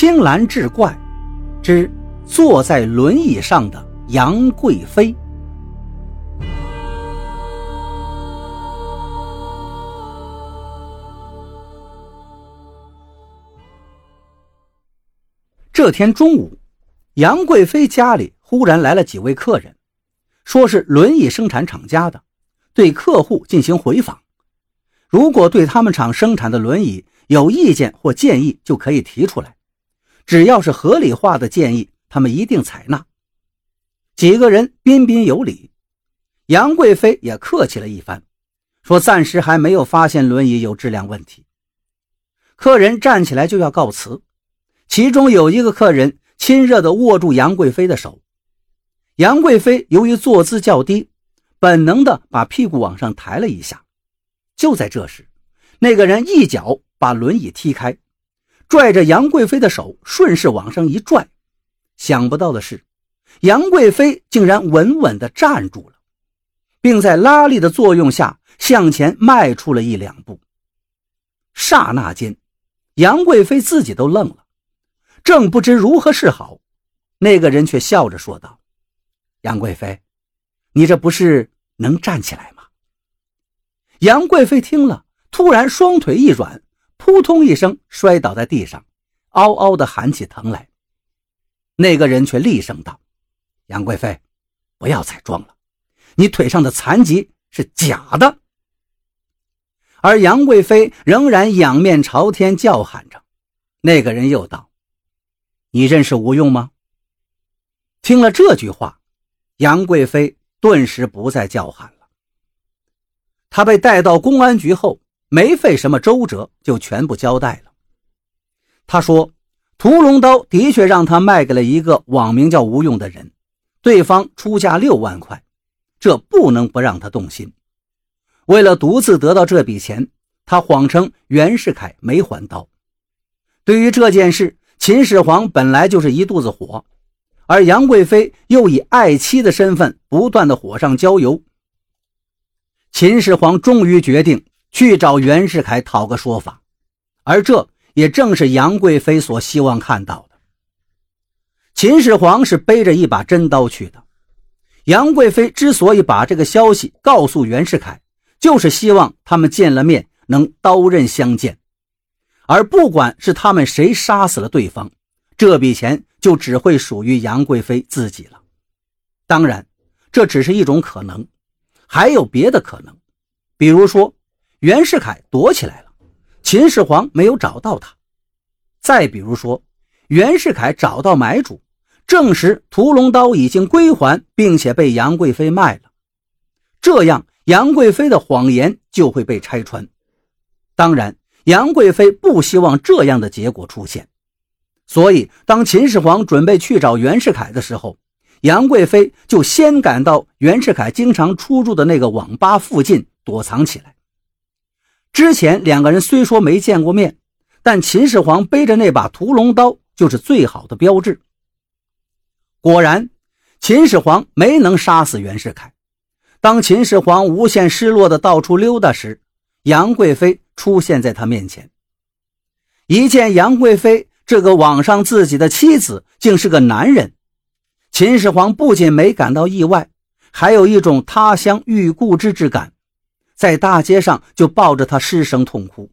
青蓝志怪之坐在轮椅上的杨贵妃。这天中午，杨贵妃家里忽然来了几位客人，说是轮椅生产厂家的，对客户进行回访。如果对他们厂生产的轮椅有意见或建议，就可以提出来。只要是合理化的建议，他们一定采纳。几个人彬彬有礼，杨贵妃也客气了一番，说暂时还没有发现轮椅有质量问题。客人站起来就要告辞，其中有一个客人亲热地握住杨贵妃的手。杨贵妃由于坐姿较低，本能地把屁股往上抬了一下。就在这时，那个人一脚把轮椅踢开。拽着杨贵妃的手，顺势往上一拽，想不到的是，杨贵妃竟然稳稳地站住了，并在拉力的作用下向前迈出了一两步。刹那间，杨贵妃自己都愣了，正不知如何是好，那个人却笑着说道：“杨贵妃，你这不是能站起来吗？”杨贵妃听了，突然双腿一软。扑通一声摔倒在地上，嗷嗷地喊起疼来。那个人却厉声道：“杨贵妃，不要再装了，你腿上的残疾是假的。”而杨贵妃仍然仰面朝天叫喊着。那个人又道：“你认识吴用吗？”听了这句话，杨贵妃顿时不再叫喊了。她被带到公安局后。没费什么周折，就全部交代了。他说：“屠龙刀的确让他卖给了一个网名叫吴用的人，对方出价六万块，这不能不让他动心。为了独自得到这笔钱，他谎称袁世凯没还刀。对于这件事，秦始皇本来就是一肚子火，而杨贵妃又以爱妻的身份不断的火上浇油。秦始皇终于决定。”去找袁世凯讨个说法，而这也正是杨贵妃所希望看到的。秦始皇是背着一把真刀去的，杨贵妃之所以把这个消息告诉袁世凯，就是希望他们见了面能刀刃相见，而不管是他们谁杀死了对方，这笔钱就只会属于杨贵妃自己了。当然，这只是一种可能，还有别的可能，比如说。袁世凯躲起来了，秦始皇没有找到他。再比如说，袁世凯找到买主，证实屠龙刀已经归还，并且被杨贵妃卖了，这样杨贵妃的谎言就会被拆穿。当然，杨贵妃不希望这样的结果出现，所以当秦始皇准备去找袁世凯的时候，杨贵妃就先赶到袁世凯经常出入的那个网吧附近躲藏起来。之前两个人虽说没见过面，但秦始皇背着那把屠龙刀就是最好的标志。果然，秦始皇没能杀死袁世凯。当秦始皇无限失落的到处溜达时，杨贵妃出现在他面前。一见杨贵妃这个网上自己的妻子竟是个男人，秦始皇不仅没感到意外，还有一种他乡遇故知之感。在大街上就抱着他失声痛哭。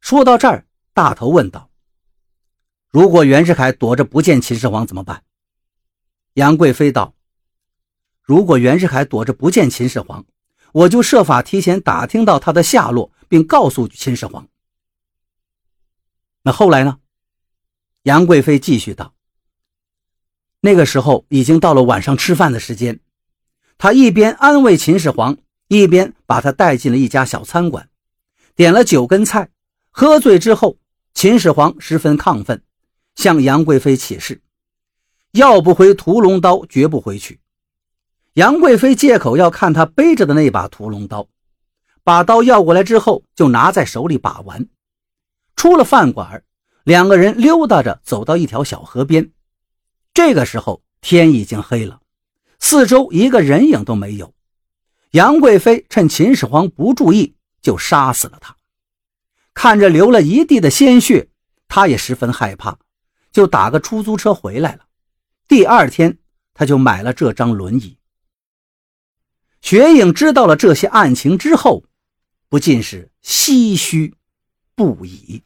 说到这儿，大头问道：“如果袁世凯躲着不见秦始皇怎么办？”杨贵妃道：“如果袁世凯躲着不见秦始皇，我就设法提前打听到他的下落，并告诉秦始皇。”那后来呢？杨贵妃继续道：“那个时候已经到了晚上吃饭的时间，他一边安慰秦始皇。”一边把他带进了一家小餐馆，点了酒跟菜。喝醉之后，秦始皇十分亢奋，向杨贵妃起誓，要不回屠龙刀，绝不回去。杨贵妃借口要看他背着的那把屠龙刀，把刀要过来之后，就拿在手里把玩。出了饭馆，两个人溜达着走到一条小河边。这个时候天已经黑了，四周一个人影都没有。杨贵妃趁秦始皇不注意，就杀死了他。看着流了一地的鲜血，他也十分害怕，就打个出租车回来了。第二天，他就买了这张轮椅。雪影知道了这些案情之后，不禁是唏嘘不已。